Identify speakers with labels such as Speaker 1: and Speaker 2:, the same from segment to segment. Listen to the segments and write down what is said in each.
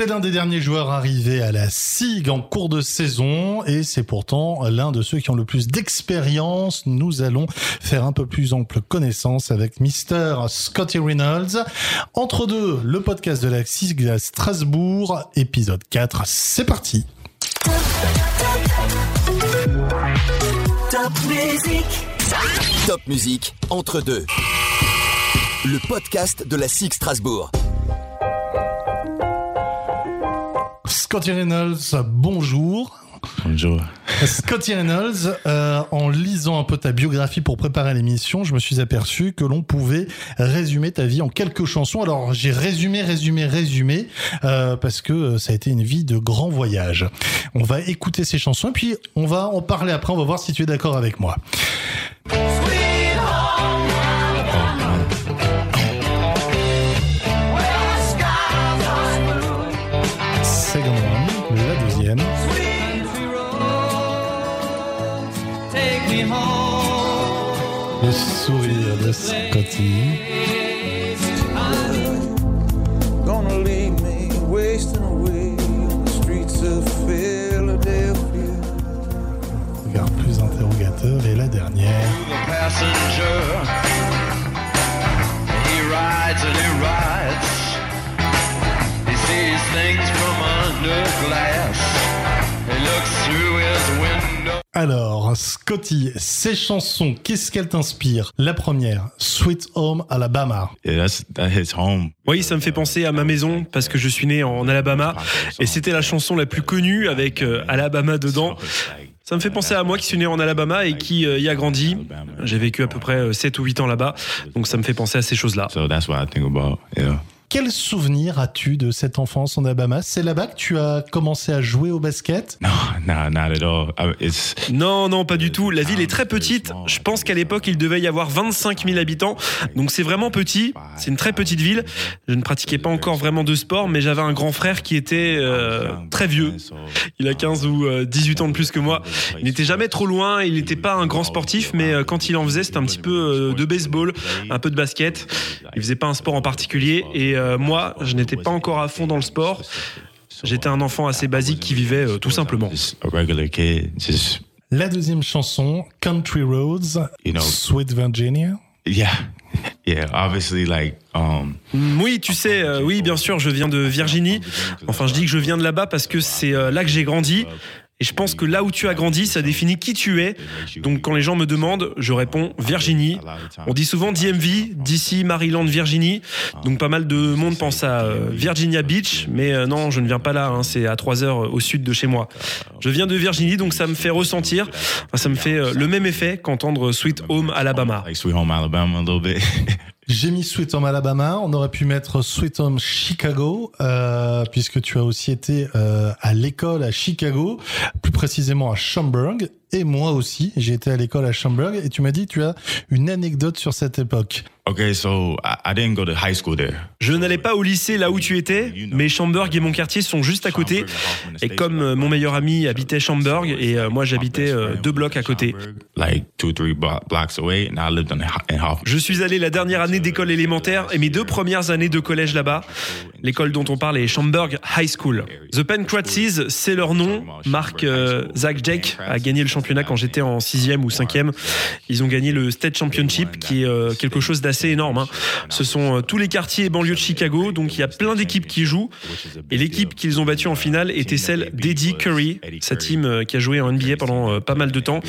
Speaker 1: C'est l'un des derniers joueurs arrivés à la SIG en cours de saison et c'est pourtant l'un de ceux qui ont le plus d'expérience. Nous allons faire un peu plus ample connaissance avec Mr. Scotty Reynolds. Entre deux, le podcast de la SIG à Strasbourg, épisode 4. C'est parti.
Speaker 2: Top musique.
Speaker 3: Top musique entre deux. Le podcast de la SIG Strasbourg.
Speaker 1: Scotty Reynolds, bonjour.
Speaker 4: Bonjour.
Speaker 1: Scotty Reynolds, euh, en lisant un peu ta biographie pour préparer l'émission, je me suis aperçu que l'on pouvait résumer ta vie en quelques chansons. Alors j'ai résumé, résumé, résumé, euh, parce que ça a été une vie de grand voyage. On va écouter ces chansons et puis on va en parler après, on va voir si tu es d'accord avec moi. Scotty.
Speaker 5: gonna leave me wasting away on the streets of Philadelphia.
Speaker 1: Regard plus interrogateur. Et la dernière.
Speaker 6: the passenger. He rides and he rides. He sees things from under glass. He looks through his window.
Speaker 1: Alors, Scotty, ces chansons, qu'est-ce qu'elles t'inspirent? La première, Sweet Home Alabama.
Speaker 4: Yeah, that's that hits home.
Speaker 7: Oui, ça me fait penser à ma maison parce que je suis né en Alabama et c'était la chanson la plus connue avec euh, Alabama dedans. Ça me fait penser à moi qui suis né en Alabama et qui euh, y a grandi. J'ai vécu à peu près euh, 7 ou 8 ans là-bas, donc ça me fait penser à ces choses-là.
Speaker 4: So that's what I think about. Yeah.
Speaker 1: Quel souvenir as-tu de cette enfance en Alabama? C'est là-bas que tu as commencé à jouer au basket?
Speaker 4: It's
Speaker 7: Non, non, pas du tout. La ville est très petite. Je pense qu'à l'époque, il devait y avoir 25 000 habitants. Donc c'est vraiment petit. C'est une très petite ville. Je ne pratiquais pas encore vraiment de sport, mais j'avais un grand frère qui était euh, très vieux. Il a 15 ou euh, 18 ans de plus que moi. Il n'était jamais trop loin. Il n'était pas un grand sportif, mais euh, quand il en faisait, c'était un petit peu euh, de baseball, un peu de basket. Il faisait pas un sport en particulier. Et euh, moi, je n'étais pas encore à fond dans le sport. J'étais un enfant assez basique qui vivait euh, tout simplement.
Speaker 1: La deuxième chanson, Country Roads,
Speaker 4: You know-
Speaker 1: Sweet Virginia.
Speaker 4: yeah, yeah. Obviously, like um.
Speaker 7: Mm, Oui, tu sais, euh, oui, bien sûr, je viens de Virginie. Enfin, je dis que je viens de là-bas parce que c'est euh, là que j'ai grandi. Et je pense que là où tu as grandi, ça définit qui tu es. Donc quand les gens me demandent, je réponds Virginie. On dit souvent DMV, DC, Maryland, Virginie. Donc pas mal de monde pense à euh, Virginia Beach, mais euh, non, je ne viens pas là. hein, c'est à 3 heures euh, au sud de chez moi. Je viens de Virginie, donc ça me fait ressentir, ça me fait le même effet qu'entendre Sweet Home Alabama.
Speaker 1: J'ai mis Sweet Home Alabama, on aurait pu mettre Sweet Home Chicago, euh, puisque tu as aussi été euh, à l'école à Chicago, plus précisément à Schaumburg, et moi aussi, j'ai été à l'école à Schaumburg, et tu m'as dit que tu as une anecdote sur cette époque.
Speaker 4: okay, so I, didn't go to high school there.
Speaker 7: Je n'allais pas au lycée là où tu étais, mais Schaumburg et mon quartier sont juste à côté. Et comme euh, mon meilleur ami habitait Schaumburg et euh, moi j'habitais euh, deux blocs à côté.
Speaker 4: like two, three blo- blocks away, and I lived in, in Hoffman.
Speaker 7: Je suis allé la dernière année d'école élémentaire et mes deux premières années de collège là-bas. L'école dont on parle est Schaumburg High School. The Pancratises, c'est leur nom. Marc euh, Zach Jake a gagné le championnat quand j'étais en sixième ou cinquième. Ils ont gagné le State Championship, qui est euh, quelque chose d'assez énorme. hein. Ce sont euh, tous les quartiers et banlieues de Chicago, donc il y a plein d'équipes qui jouent. Et l'équipe qu'ils ont battue en finale était celle d'Eddie Curry, sa team euh, qui a joué en NBA pendant euh, pas mal de temps.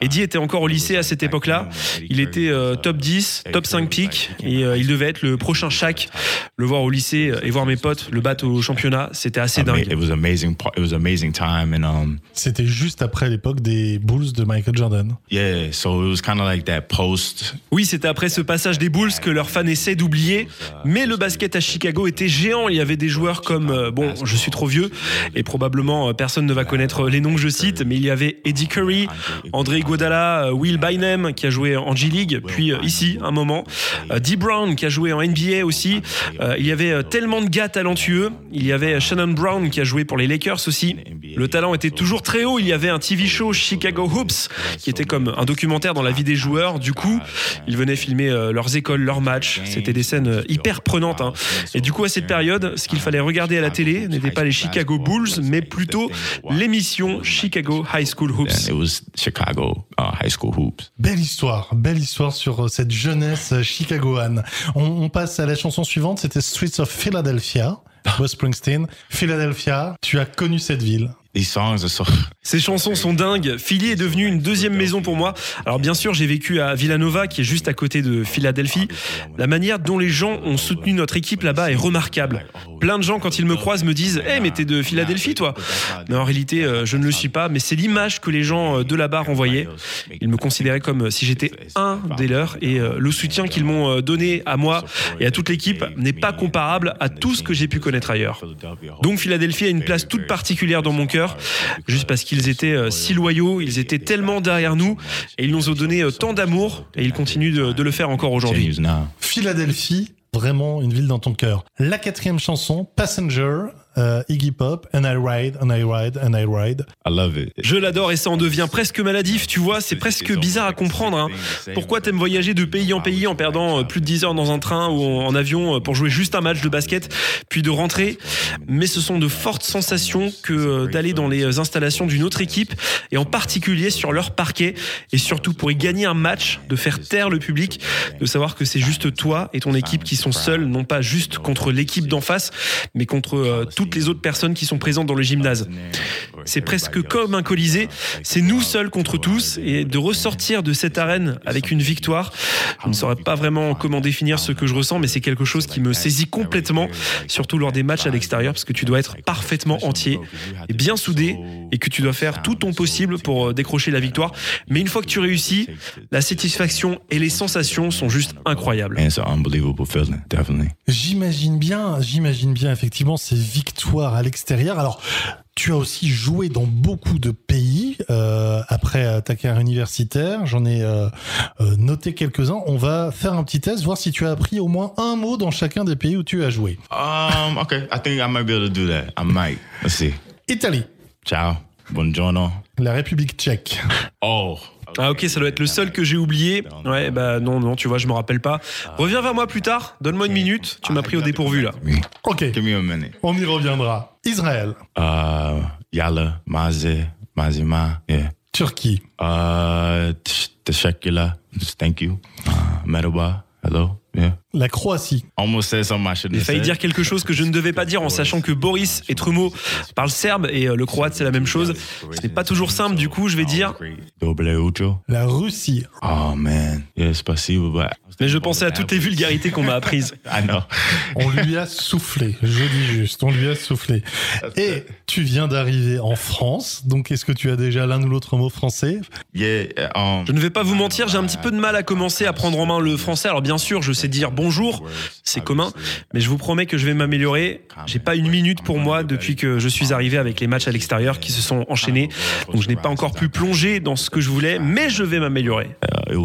Speaker 7: Eddie était encore au lycée à cette époque-là. Il était euh, top 10, top 5 pick et euh, il devait être le prochain Shaq. Le voir au lycée et voir mes potes le battre au championnat, c'était assez
Speaker 4: Ama-
Speaker 7: dingue.
Speaker 4: It was amazing. par- It was amazing time, and um,
Speaker 1: C'était juste après l'époque des Bulls de Michael Jordan.
Speaker 4: yeah. So it was kind of like that post.
Speaker 7: Oui, c'était après ce passage des Bulls que leurs fans essaient d'oublier. Mais le basket à Chicago était géant. Il y avait des joueurs comme, euh, bon, je suis trop vieux et probablement euh, personne ne va connaître les noms que je cite, mais il y avait Eddie Curry, André Iguodala, euh, Will Bynum qui a joué en G-League, puis euh, ici un moment, euh, Dee Brown qui a joué en NBA aussi. Euh, il y avait euh, tellement de gars talentueux. Il y avait Shannon Brown qui a joué pour les Lakers aussi. Le talent était toujours très haut. Il y avait un TV show Chicago Hoops, qui était comme un documentaire dans la vie des joueurs. Du coup, ils venaient filmer euh, leurs écoles, leurs matchs. C'était des scènes euh, hyper prenantes. hein. Et du coup, à cette période, ce qu'il fallait regarder à la télé n'était pas les Chicago Bulls, mais plutôt l'émission Chicago High School Hoops.
Speaker 4: Chicago uh, high school hoops.
Speaker 1: Belle histoire, belle histoire sur euh, cette jeunesse chicagoane. On, on passe à la chanson suivante, c'était Streets of Philadelphia. Wes Springsteen, Philadelphia, tu as connu cette ville.
Speaker 4: These songs are so.
Speaker 7: Ces chansons sont dingues. Philly est devenue une deuxième maison pour moi. Alors bien sûr, j'ai vécu à Villanova, qui est juste à côté de Philadelphie. La manière dont les gens ont soutenu notre équipe là-bas est remarquable. Plein de gens, quand ils me croisent, me disent "Eh, mais t'es de Philadelphie, toi Mais en réalité, euh, je ne le suis pas. Mais c'est l'image que les gens euh, de là-bas renvoyaient. Ils me considéraient comme euh, si j'étais un des leurs. Et le soutien qu'ils m'ont donné à moi et à toute l'équipe n'est pas comparable à tout ce que j'ai pu connaître ailleurs. Donc Philadelphie a une place toute particulière dans mon cœur, juste parce qu'ils étaient euh, si loyaux, ils étaient tellement derrière nous, et ils nous ont donné euh, tant d'amour, et ils continuent de, de le faire encore aujourd'hui.
Speaker 1: Philadelphie, vraiment une ville dans ton cœur. La quatrième chanson, Passenger, euh, Iggy Pop, And I Ride, And I Ride, And I Ride.
Speaker 4: I love it.
Speaker 7: Je l'adore et ça en devient presque maladif, tu vois, c'est presque bizarre à comprendre. hein. Pourquoi t'aimes voyager de pays en pays en perdant euh, plus de 10 heures dans un train ou en avion euh, pour jouer juste un match de basket, puis de rentrer? Mais ce sont de fortes sensations que d'aller dans les installations d'une autre équipe, et en particulier sur leur parquet, et surtout pour y gagner un match, de faire taire le public, de savoir que c'est juste toi et ton équipe qui sont seuls, non pas juste contre l'équipe d'en face, mais contre euh, toutes les autres personnes qui sont présentes dans le gymnase. C'est presque comme un colisée. C'est nous seuls contre tous et de ressortir de cette arène avec une victoire. Je ne saurais pas vraiment comment définir ce que je ressens, mais c'est quelque chose qui me saisit complètement, surtout lors des matchs à l'extérieur, parce que tu dois être parfaitement entier et bien soudé et que tu dois faire tout ton possible pour euh, décrocher la victoire. Mais une fois que tu réussis, la satisfaction et les sensations sont juste incroyables.
Speaker 1: J'imagine bien, j'imagine bien effectivement ces victoires à l'extérieur. Alors, tu as aussi joué dans beaucoup de pays euh, après ta carrière universitaire. J'en ai euh, euh, noté quelques-uns. On va faire un petit test, voir si tu as appris au moins un mot dans chacun des pays où tu as joué.
Speaker 4: Um, okay. I think I might be able to do that. I might. Let's see.
Speaker 1: Italie,
Speaker 4: Ciao. Buongiorno.
Speaker 1: la République tchèque,
Speaker 4: Oh.
Speaker 7: Ah ok, ça doit être le seul que j'ai oublié. Ouais, bah non, non, tu vois, je me rappelle pas. Reviens vers moi plus tard, donne-moi une minute, tu m'as pris au dépourvu là.
Speaker 1: Ok,
Speaker 4: Give me a minute.
Speaker 1: on y reviendra. Israël,
Speaker 4: Uh, Yala, Maze, Mazima, yeah.
Speaker 1: Turquie,
Speaker 4: Uh, Tsh- Teshekula, thank you. Uh, Merhaba, hello, yeah.
Speaker 1: La Croatie,
Speaker 7: J'ai failli dire quelque chose que je ne devais pas dire en sachant que Boris et Trumo parlent serbe et euh, le croate c'est la même chose. Ce n'est pas toujours simple, du coup je vais dire.
Speaker 1: La Russie,
Speaker 4: Oh man, spasibo, but
Speaker 7: Mais je pensais à toutes les vulgarités qu'on m'a apprises.
Speaker 4: I know.
Speaker 1: on lui a soufflé, je dis juste, on lui a soufflé. Et tu viens d'arriver en France, donc est-ce que tu as déjà l'un ou l'autre mot français?
Speaker 4: Yeah, um,
Speaker 7: Je ne vais pas vous mentir, j'ai un petit peu de mal à commencer à prendre en main le français. Alors bien sûr, je sais dire bonjour, c'est commun, mais je vous promets que je vais m'améliorer. J'ai pas une minute pour moi depuis que je suis arrivé avec les matchs à l'extérieur qui se sont enchaînés. Donc je n'ai pas encore pu plonger dans ce que je voulais, mais je vais m'améliorer.
Speaker 4: uh,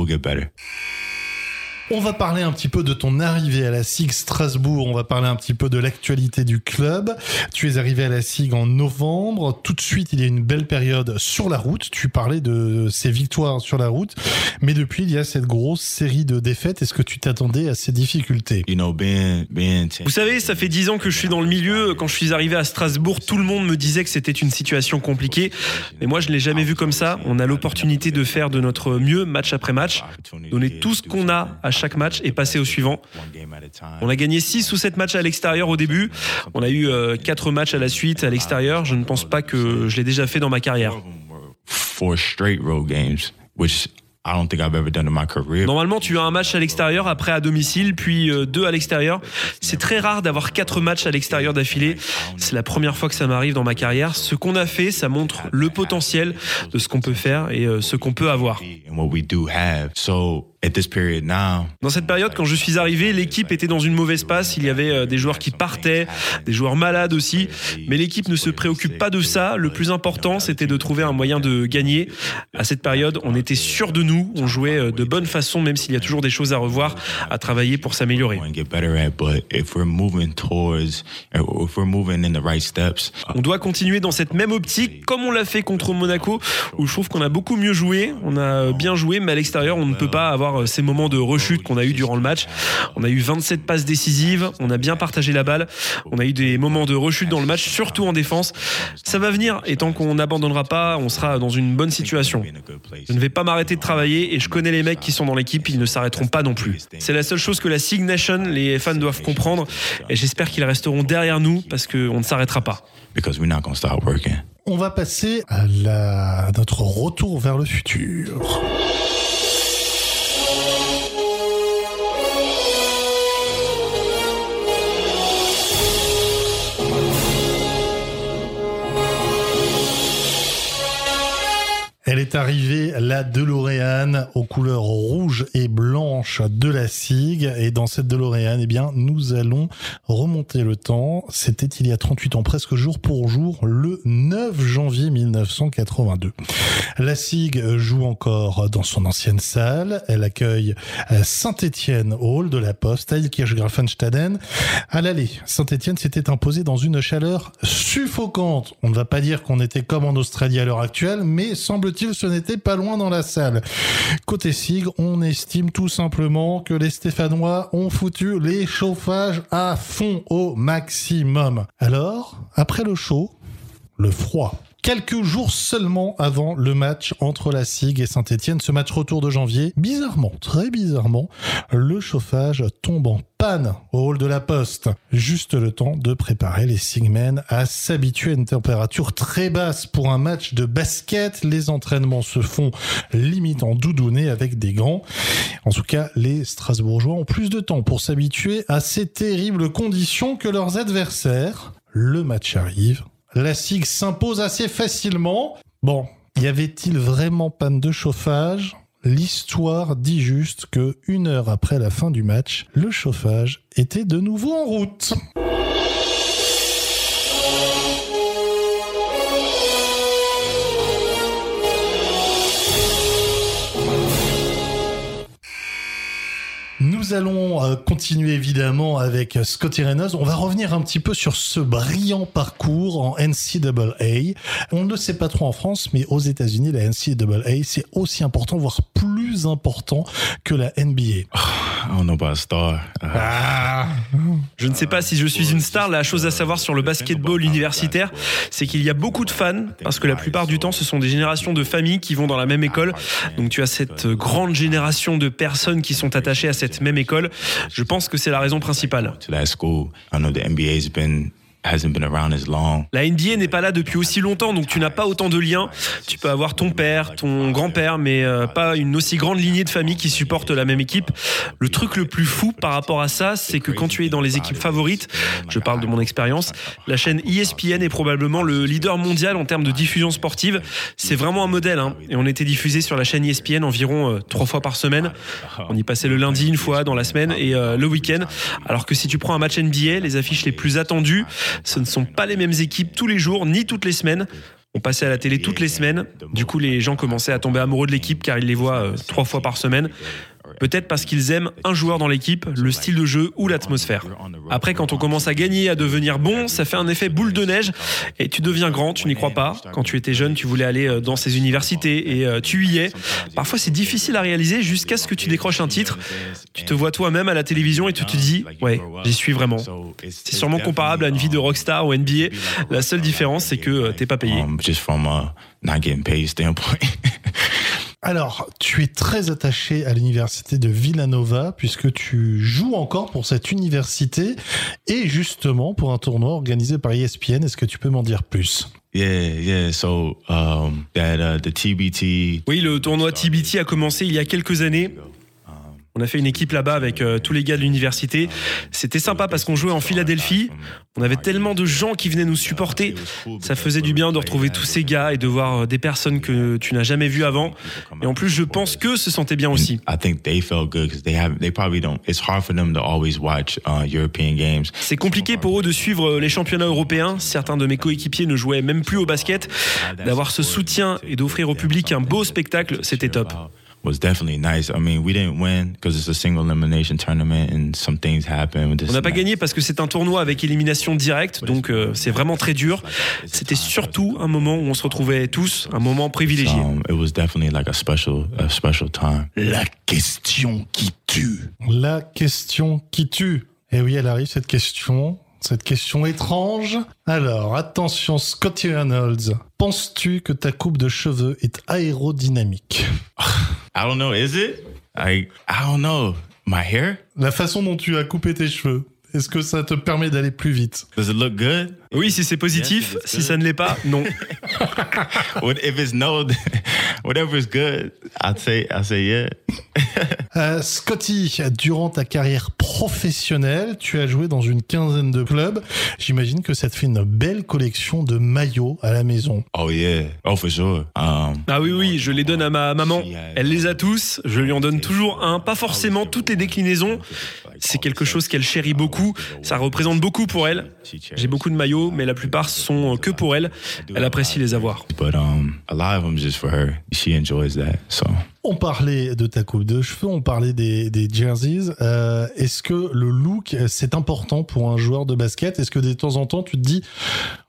Speaker 1: On va parler un petit peu de ton arrivée à la SIG Strasbourg, on va parler un petit peu de l'actualité du club. Tu es arrivé à la SIG en novembre, tout de suite il y a une belle période sur la route, tu parlais de ces victoires sur la route, mais depuis il y a cette grosse série de défaites, est-ce que tu t'attendais à ces difficultés?
Speaker 7: Vous savez, ça fait dix ans que je suis dans le milieu. Quand je suis arrivé à Strasbourg, tout le monde me disait que c'était une situation compliquée. Mais moi, je ne l'ai jamais vu comme ça. On a l'opportunité de faire de notre mieux match après match, donner tout ce qu'on a à chaque match et passer au suivant. On a gagné 6 ou 7 matchs à l'extérieur au début. On a eu 4 matchs à la suite à l'extérieur. Je ne pense pas que je l'ai déjà fait dans ma carrière.
Speaker 4: four straight road games, which I don't think I've ever done in my career.
Speaker 7: Normalement, tu as un match à l'extérieur, après à domicile, puis euh, deux à l'extérieur. C'est très rare d'avoir quatre matchs à l'extérieur d'affilée. C'est la première fois que ça m'arrive dans ma carrière. Ce qu'on a fait, ça montre le potentiel de ce qu'on peut faire et euh, ce qu'on peut avoir. Dans cette période, quand je suis arrivé, l'équipe était dans une mauvaise passe. Il y avait euh, des joueurs qui partaient, des joueurs malades aussi. Mais l'équipe ne se préoccupe pas de ça. Le plus important, c'était de trouver un moyen de gagner. À cette période, on était sûr de nous. On jouait euh, de bonne façon, même s'il y a toujours des choses à revoir, à travailler pour s'améliorer. On doit continuer dans cette même optique, comme on l'a fait contre Monaco, où je trouve qu'on a beaucoup mieux joué. On a bien joué, mais à l'extérieur, on ne peut pas avoir euh, ces moments de rechute qu'on a eu durant le match. On a eu 27 passes décisives, on a bien partagé la balle, on a eu des moments de rechute dans le match, surtout en défense. Ça va venir, et tant qu'on n'abandonnera pas, on sera dans une bonne situation.
Speaker 4: in a good place.
Speaker 7: Je ne vais pas m'arrêter de travailler et je connais les mecs qui sont dans l'équipe, ils ne s'arrêteront pas non plus. C'est la seule chose que la Sig Nation, les fans doivent comprendre et j'espère qu'ils resteront derrière nous parce qu'on ne s'arrêtera pas.
Speaker 4: because we're not gonna stop working.
Speaker 1: On va passer à, la- à notre retour vers le futur. Est arrivée, la DeLorean, aux couleurs rouge et blanche de la SIG. Et dans cette DeLorean, eh bien, nous allons remonter le temps. C'était il y a 38 ans, presque jour pour jour, le 9 janvier 1982. La SIG joue encore dans son ancienne salle. Elle accueille Saint-Étienne Hall de la Poste, à Ilkirch-Grafenstaden. À l'aller, Saint-Étienne s'était imposé dans une chaleur suffocante. On ne va pas dire qu'on était comme en Australie à l'heure actuelle, mais semble-t-il ce n'était pas loin dans la salle. Côté SIG, on estime tout simplement que les Stéphanois ont foutu les chauffages à fond au maximum. Alors, après le chaud, le froid. Quelques jours seulement avant le match entre la SIG et Saint-Etienne, ce match retour de janvier, bizarrement, très bizarrement, le chauffage tombe en panne au hall de la poste. Juste le temps de préparer les Sigmen à s'habituer à une température très basse pour un match de basket. Les entraînements se font limite en doudouné avec des gants. En tout cas, les Strasbourgeois ont plus de temps pour s'habituer à ces terribles conditions que leurs adversaires. Le match arrive. La SIG s'impose assez facilement. Bon, y avait-il vraiment panne de chauffage? L'histoire dit juste que une heure après la fin du match, le chauffage était de nouveau en route. Nous allons euh, continuer évidemment avec euh, Scotty Reynolds. On va revenir un petit peu sur ce brillant parcours en NCAA. On ne le sait pas trop en France, mais aux États-Unis, la NCAA, c'est aussi important, voire plus important que la NBA.
Speaker 4: I don't know about a star. Uh,
Speaker 1: Ah
Speaker 7: Je ne sais pas si je suis une star. La chose à savoir sur le basketball universitaire, c'est qu'il y a beaucoup de fans, parce que la plupart du temps, ce sont des générations de familles qui vont dans la même école. Donc tu as cette grande génération de personnes qui sont attachées à cette même école. Je pense que c'est la raison principale. La NBA n'est pas là depuis aussi longtemps, donc tu n'as pas autant de liens. Tu peux avoir ton père, ton grand-père, mais euh, pas une aussi grande lignée de famille qui supporte la même équipe. Le truc le plus fou par rapport à ça, c'est que quand tu es dans les équipes favorites, je parle de mon expérience, la chaîne ESPN est probablement le leader mondial en termes de diffusion sportive. C'est vraiment un modèle, hein. et on était diffusé sur la chaîne ESPN environ euh, trois fois par semaine. On y passait le lundi une fois dans la semaine et euh, le week-end. Alors que si tu prends un match NBA, les affiches les plus attendues, ce ne sont pas les mêmes équipes tous les jours ni toutes les semaines. On passait à la télé toutes les semaines. Du coup, les gens commençaient à tomber amoureux de l'équipe car ils les voient euh, trois fois par semaine. Peut-être parce qu'ils aiment un joueur dans l'équipe, le style de jeu ou l'atmosphère. Après, quand on commence à gagner, à devenir bon, ça fait un effet boule de neige et tu deviens grand, tu n'y crois pas. Quand tu étais jeune, tu voulais aller euh, dans ces universités et euh, tu y es. Parfois, c'est difficile à réaliser jusqu'à ce que tu décroches un titre. Tu te vois toi-même à la télévision et tu te dis, ouais, j'y suis vraiment. C'est sûrement comparable à une vie de rockstar au NBA. La seule différence, c'est que euh, t'es pas payé.
Speaker 1: Alors, tu es très attaché à l'université de Villanova puisque tu joues encore pour cette université et justement pour un tournoi organisé par ESPN. Est-ce que tu peux m'en dire plus?
Speaker 4: Yeah, yeah. So um, that uh, the TBT
Speaker 7: Oui, le tournoi TBT a commencé il y a quelques années. On a fait une équipe là-bas avec euh, tous les gars de l'université. C'était sympa parce qu'on jouait en Philadelphie. On avait tellement de gens qui venaient nous supporter. Ça faisait du bien de retrouver tous ces gars et de voir euh, des personnes que tu n'as jamais vues avant. Et en plus, je pense qu'eux se sentaient bien aussi.
Speaker 4: I think they felt good because they have they probably don't. It's hard for them to always watch uh, European games.
Speaker 7: C'est compliqué pour eux de suivre les championnats européens. Certains de mes coéquipiers ne jouaient même plus au basket. D'avoir ce soutien et d'offrir au public un beau spectacle, c'était top.
Speaker 4: Was definitely nice. I mean, we didn't win because it's a single elimination tournament and some things happen. with this
Speaker 7: On n'a pas gagné parce que c'est un tournoi avec élimination directe, donc euh, c'est vraiment très dur. C'était surtout un moment où on se retrouvait tous, un moment privilégié.
Speaker 4: Um, it was definitely like a special, a special time.
Speaker 1: La question qui tue. La question qui tue. Et oui, elle arrive, cette question. Cette question étrange. Alors, attention, Scotty Reynolds. Penses-tu que ta coupe de cheveux est aérodynamique?
Speaker 4: I don't know. Is it? I I don't know. My hair?
Speaker 1: La façon dont tu as coupé tes cheveux, est-ce que ça te permet d'aller plus vite?
Speaker 4: Does it look good?
Speaker 7: Oui, si c'est positif, si ça ne l'est pas, non.
Speaker 4: If it's no? Whatever is good, I'd say I say yeah.
Speaker 1: Euh, Scotty, durant ta carrière professionnelle, tu as joué dans une quinzaine de clubs. J'imagine que ça te fait une belle collection de maillots à la maison.
Speaker 4: Oh yeah. Oh for sure. Um,
Speaker 7: Ah oui, oui, je les donne à ma maman. Elle les a tous. Je lui en donne toujours un, pas forcément toutes les déclinaisons. C'est quelque chose qu'elle chérit beaucoup. Ça représente beaucoup pour elle. J'ai beaucoup de maillots, mais la plupart sont que pour elle. Elle apprécie les avoir.
Speaker 4: but um, a lot of them just for her. She enjoys that. So
Speaker 1: On parlait de ta coupe de cheveux, on parlait des, des jerseys. Euh, Est-ce que le look, c'est important pour un joueur de basket? Est-ce que de temps en temps, tu te dis,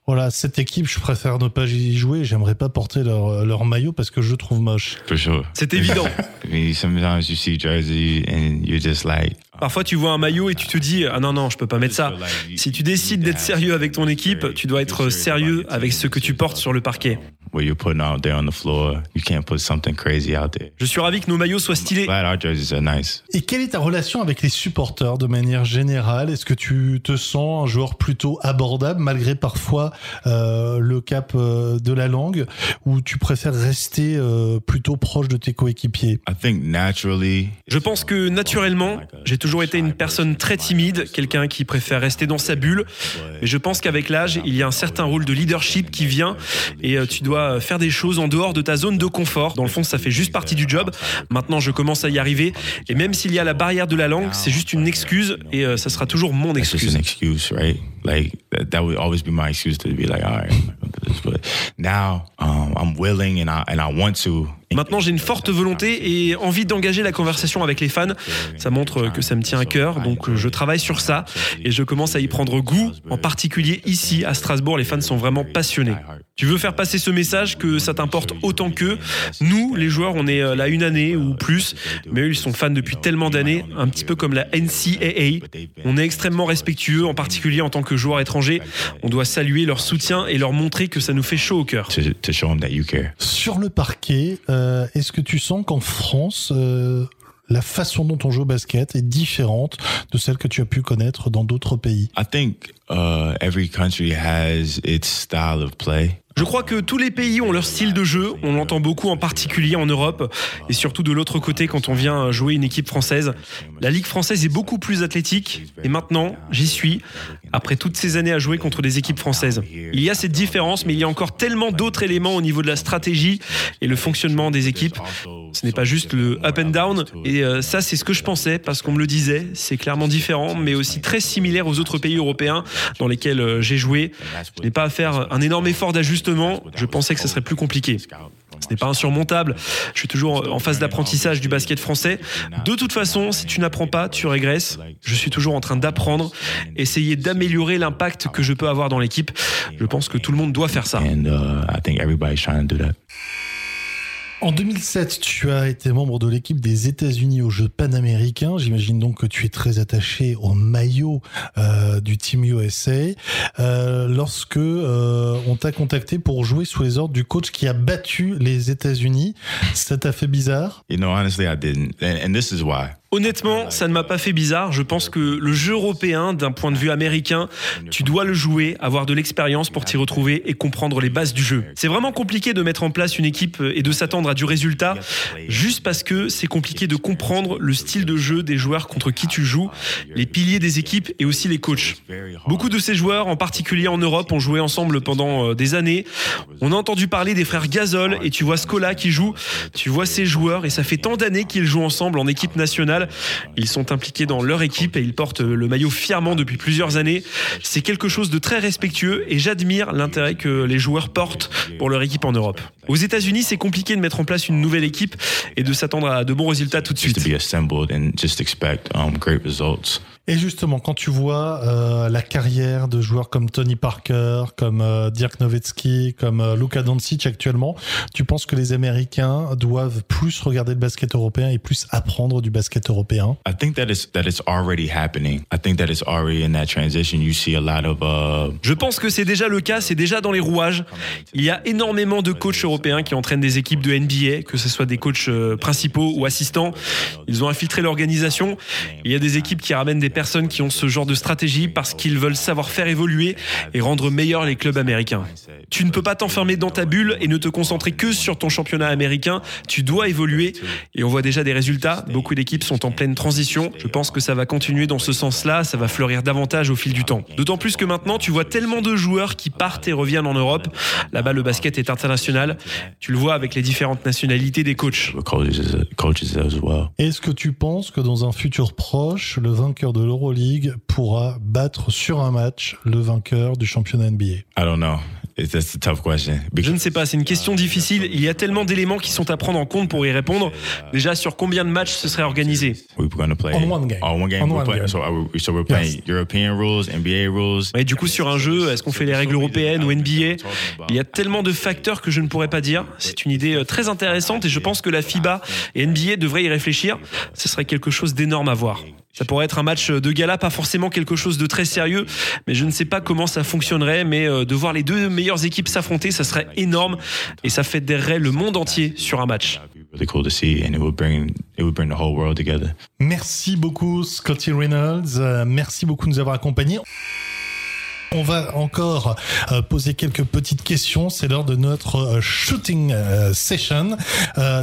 Speaker 1: voilà, cette équipe, je préfère ne pas y jouer, j'aimerais pas porter leur, leur maillot parce que je le trouve moche?
Speaker 4: Sure.
Speaker 7: C'est évident.
Speaker 4: I mean, sometimes you see jersey and you're just like,
Speaker 7: Parfois, tu vois un maillot et tu te dis Ah non, non, je peux pas mettre ça. Si tu décides d'être sérieux avec ton équipe, tu dois être sérieux avec ce que tu portes sur le parquet.
Speaker 4: What you're putting out there on the floor. You can't put something crazy out there.
Speaker 7: Je suis ravi que nos maillots soient stylés.
Speaker 4: Glad our jerseys are nice.
Speaker 1: Et quelle est ta relation avec les supporters de manière générale? Est-ce que tu te sens un joueur plutôt abordable malgré parfois euh, le cap euh, de la langue ou tu préfères rester euh, plutôt proche de tes coéquipiers?
Speaker 4: I think naturally,
Speaker 7: Je pense que naturellement, j'ai toujours été une personne très timide, quelqu'un qui préfère rester dans sa bulle. Mais je pense qu'avec l'âge, il y a un certain rôle de leadership qui vient et euh, tu dois faire des choses en dehors de ta zone de confort. Dans le fond, ça fait juste partie du job. Maintenant, je commence à y arriver. Et même s'il y a la barrière de la langue, c'est juste une excuse et euh, ça sera toujours mon excuse.
Speaker 4: excuse, right? Like that, would always be my excuse to be like, all right. But now um, I'm willing and I and I want to.
Speaker 7: Maintenant, j'ai une forte volonté et envie d'engager la conversation avec les fans. Ça montre que ça me tient à cœur, donc je travaille sur ça et je commence à y prendre goût. En particulier ici, à Strasbourg, les fans sont vraiment passionnés. Tu veux faire passer ce message que ça t'importe autant qu'eux? Nous, les joueurs, on est euh, là une année ou plus, mais eux, ils sont fans depuis tellement d'années, un petit peu comme la NCAA. On est extrêmement respectueux, en particulier en tant que joueur étranger. On doit saluer leur soutien et leur montrer que ça nous fait chaud au cœur.
Speaker 1: Sur le parquet, euh, est-ce que tu sens qu'en France, euh, la façon dont on joue au basket est différente de celle que tu as pu connaître dans d'autres pays?
Speaker 4: I think uh, every country has its style of play.
Speaker 7: Je crois que tous les pays ont leur style de jeu. On l'entend beaucoup en particulier en Europe et surtout de l'autre côté quand on vient jouer une équipe française. La Ligue française est beaucoup plus athlétique et maintenant j'y suis après toutes ces années à jouer contre des équipes françaises. Il y a cette différence mais il y a encore tellement d'autres éléments au niveau de la stratégie et le fonctionnement des équipes. Ce n'est pas juste le up and down et euh, ça c'est ce que je pensais parce qu'on me le disait. C'est clairement différent mais aussi très similaire aux autres pays européens dans lesquels euh, j'ai joué. Je n'ai pas à faire un énorme effort d'ajustement. Je pensais que ce serait plus compliqué. Ce n'est pas insurmontable. Je suis toujours en phase d'apprentissage du basket français. De toute façon, si tu n'apprends pas, tu régresses. Je suis toujours en train d'apprendre, essayer d'améliorer l'impact que je peux avoir dans l'équipe. Je pense que tout le monde doit faire ça.
Speaker 1: En 2007, tu as été membre de l'équipe des États-Unis aux Jeux panaméricains. J'imagine donc que tu es très attaché au maillot euh, du Team USA. Euh, lorsque euh, on t'a contacté pour jouer sous les ordres du coach qui a battu les États-Unis, ça t'a fait bizarre?
Speaker 4: You know, honestly, I didn't. And, and this is why.
Speaker 7: Honnêtement, ça ne m'a pas fait bizarre. Je pense que le jeu européen, d'un point de vue américain, tu dois le jouer, avoir de l'expérience pour t'y retrouver et comprendre les bases du jeu. C'est vraiment compliqué de mettre en place une équipe et de s'attendre à du résultat, juste parce que c'est compliqué de comprendre le style de jeu des joueurs contre qui tu joues, les piliers des équipes et aussi les coachs. Beaucoup de ces joueurs, en particulier en Europe, ont joué ensemble pendant euh, des années. On a entendu parler des frères Gasol et tu vois Scola qui joue, tu vois ces joueurs et ça fait tant d'années qu'ils jouent ensemble en équipe nationale. Ils sont impliqués dans leur équipe et ils portent le maillot fièrement depuis plusieurs années. C'est quelque chose de très respectueux et j'admire l'intérêt que les joueurs portent pour leur équipe en Europe. Aux États-Unis, c'est compliqué de mettre en place une nouvelle équipe et de s'attendre à de bons résultats tout de suite.
Speaker 1: Et justement, quand tu vois euh, la carrière de joueurs comme Tony Parker, comme euh, Dirk Nowitzki, comme euh, Luka Doncic actuellement, tu penses que les Américains doivent plus regarder le basket européen et plus apprendre du basket européen?
Speaker 4: I think that it's that it's already happening. I think that it's already in that transition. You see a lot of uh,
Speaker 7: Je pense que c'est déjà le cas, c'est déjà dans les rouages. Il y a énormément de coachs européens qui entraînent des équipes de NBA, que ce soit des coachs euh, principaux ou assistants. Ils ont infiltré l'organisation. Il y a des équipes qui ramènent des personnes qui ont ce genre de stratégie parce qu'ils veulent savoir faire évoluer et rendre meilleurs les clubs américains. Tu ne peux pas t'enfermer dans ta bulle et ne te concentrer que sur ton championnat américain. Tu dois évoluer et on voit déjà des résultats. Beaucoup d'équipes sont en pleine transition. Je pense que ça va continuer dans ce sens-là. Ça va fleurir davantage au fil du temps. D'autant plus que maintenant, tu vois tellement de joueurs qui partent et reviennent en Europe. Là-bas, le basket est international. Tu le vois avec les différentes nationalités des coachs.
Speaker 1: Est-ce que tu penses que dans un futur proche, le vainqueur de l'Euroleague pourra battre sur un match le vainqueur du championnat NBA
Speaker 4: I don't know. It's, that's a tough question.
Speaker 7: Je ne sais pas, c'est une question difficile. Il y a tellement d'éléments qui sont à prendre en compte pour y répondre. Déjà, sur combien de matchs ce serait organisé?
Speaker 4: We're going to play
Speaker 1: On one game.
Speaker 4: Oh, one game.
Speaker 1: On one game.
Speaker 4: So, are we- so we're playing European rules, NBA rules.
Speaker 7: Et du coup, sur un jeu, est-ce qu'on fait les règles européennes ou NBA Il y a tellement de facteurs que je ne pourrais pas dire. C'est une idée euh, très intéressante et je pense que la FIBA et NBA devraient y réfléchir. Ce serait quelque chose d'énorme à voir. Ça pourrait être un match de gala, pas forcément quelque chose de très sérieux, mais je ne sais pas comment ça fonctionnerait, mais euh, de voir les deux meilleures équipes s'affronter, ça serait énorme et ça fédérerait le monde entier sur un match.
Speaker 1: Merci beaucoup Scotty Reynolds, Euh, merci beaucoup de nous avoir accompagnés. On va encore euh, poser quelques petites questions. C'est l'heure de notre euh, shooting euh, session.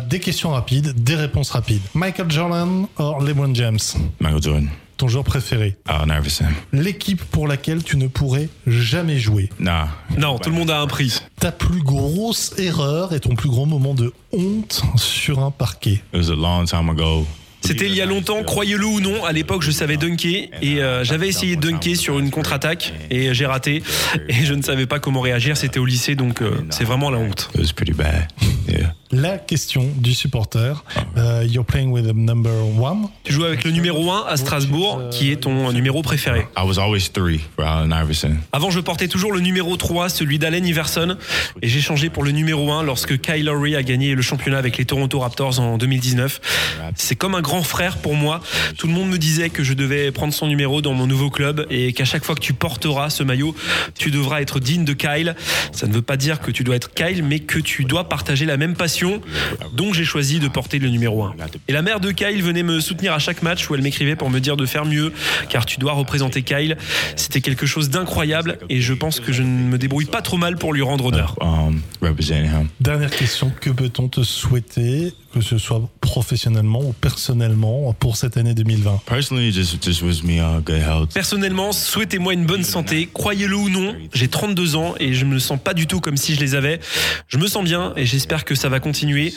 Speaker 1: Des questions rapides, des réponses rapides. Michael Jordan ou LeBron James?
Speaker 4: Michael Jordan,
Speaker 1: Ton joueur préféré?
Speaker 4: Allen Iverson.
Speaker 1: L'équipe pour laquelle tu ne pourrais jamais jouer
Speaker 4: Nah.
Speaker 7: Non, tout le monde a un prix.
Speaker 1: Ta plus grosse erreur et ton plus grand moment de honte sur un parquet
Speaker 4: It was a long time ago.
Speaker 7: C'était il y a longtemps, croyez-le ou non, à l'époque je savais dunker et euh, j'avais essayé de dunker sur une contre-attaque et j'ai raté et je ne savais pas comment réagir, c'était au lycée donc euh, c'est vraiment la honte.
Speaker 4: Yeah.
Speaker 1: La question du supporter. Euh, you're playing with the number one.
Speaker 7: Tu joues avec le numéro 1 à Strasbourg qui est ton numéro préféré.
Speaker 4: I was always three for Allen Iverson.
Speaker 7: Avant je portais toujours le numéro 3, celui d'Allen Iverson et j'ai changé pour le numéro 1 lorsque Kyle Lowry a gagné le championnat avec les Toronto Raptors en 2019. C'est comme un grand frère pour moi. Tout le monde me disait que je devais prendre son numéro dans mon nouveau club et qu'à chaque fois que tu porteras ce maillot, tu devras être digne de Kyle. Ça ne veut pas dire que tu dois être Kyle, mais que tu dois partager la même passion. Donc j'ai choisi de porter le numéro 1. Et la mère de Kyle venait me soutenir à chaque match où elle m'écrivait pour me dire de faire mieux, car tu dois représenter Kyle. C'était quelque chose d'incroyable et je pense que je ne me débrouille pas trop mal pour lui rendre honneur.
Speaker 4: Um, representing him.
Speaker 1: Dernière question, que peut-on te souhaiter, que ce soit professionnellement ou personnellement, pour cette année 2020
Speaker 4: Personally, it just just wish me uh.
Speaker 7: Personnellement, souhaitez-moi une bonne santé. Croyez-le ou non, j'ai 32 ans et je me sens pas du tout comme si je les avais. Je me sens bien et j'espère que ça va continuer.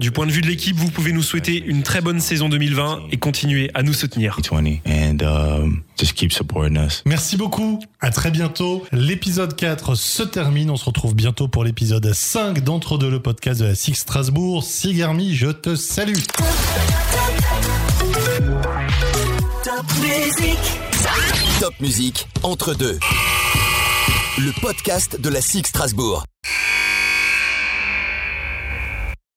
Speaker 7: Du point de vue de l'équipe, vous pouvez nous souhaiter une très bonne saison 2020 et continuer à nous soutenir.
Speaker 4: 20 and um.
Speaker 1: Merci beaucoup, à très bientôt. L'épisode 4 se termine, on se retrouve bientôt pour l'épisode 5 d'Entre deux, le podcast de la Six Strasbourg. Sigarmi, je te salue.
Speaker 3: Top musique entre deux. Le podcast de la SIG Strasbourg.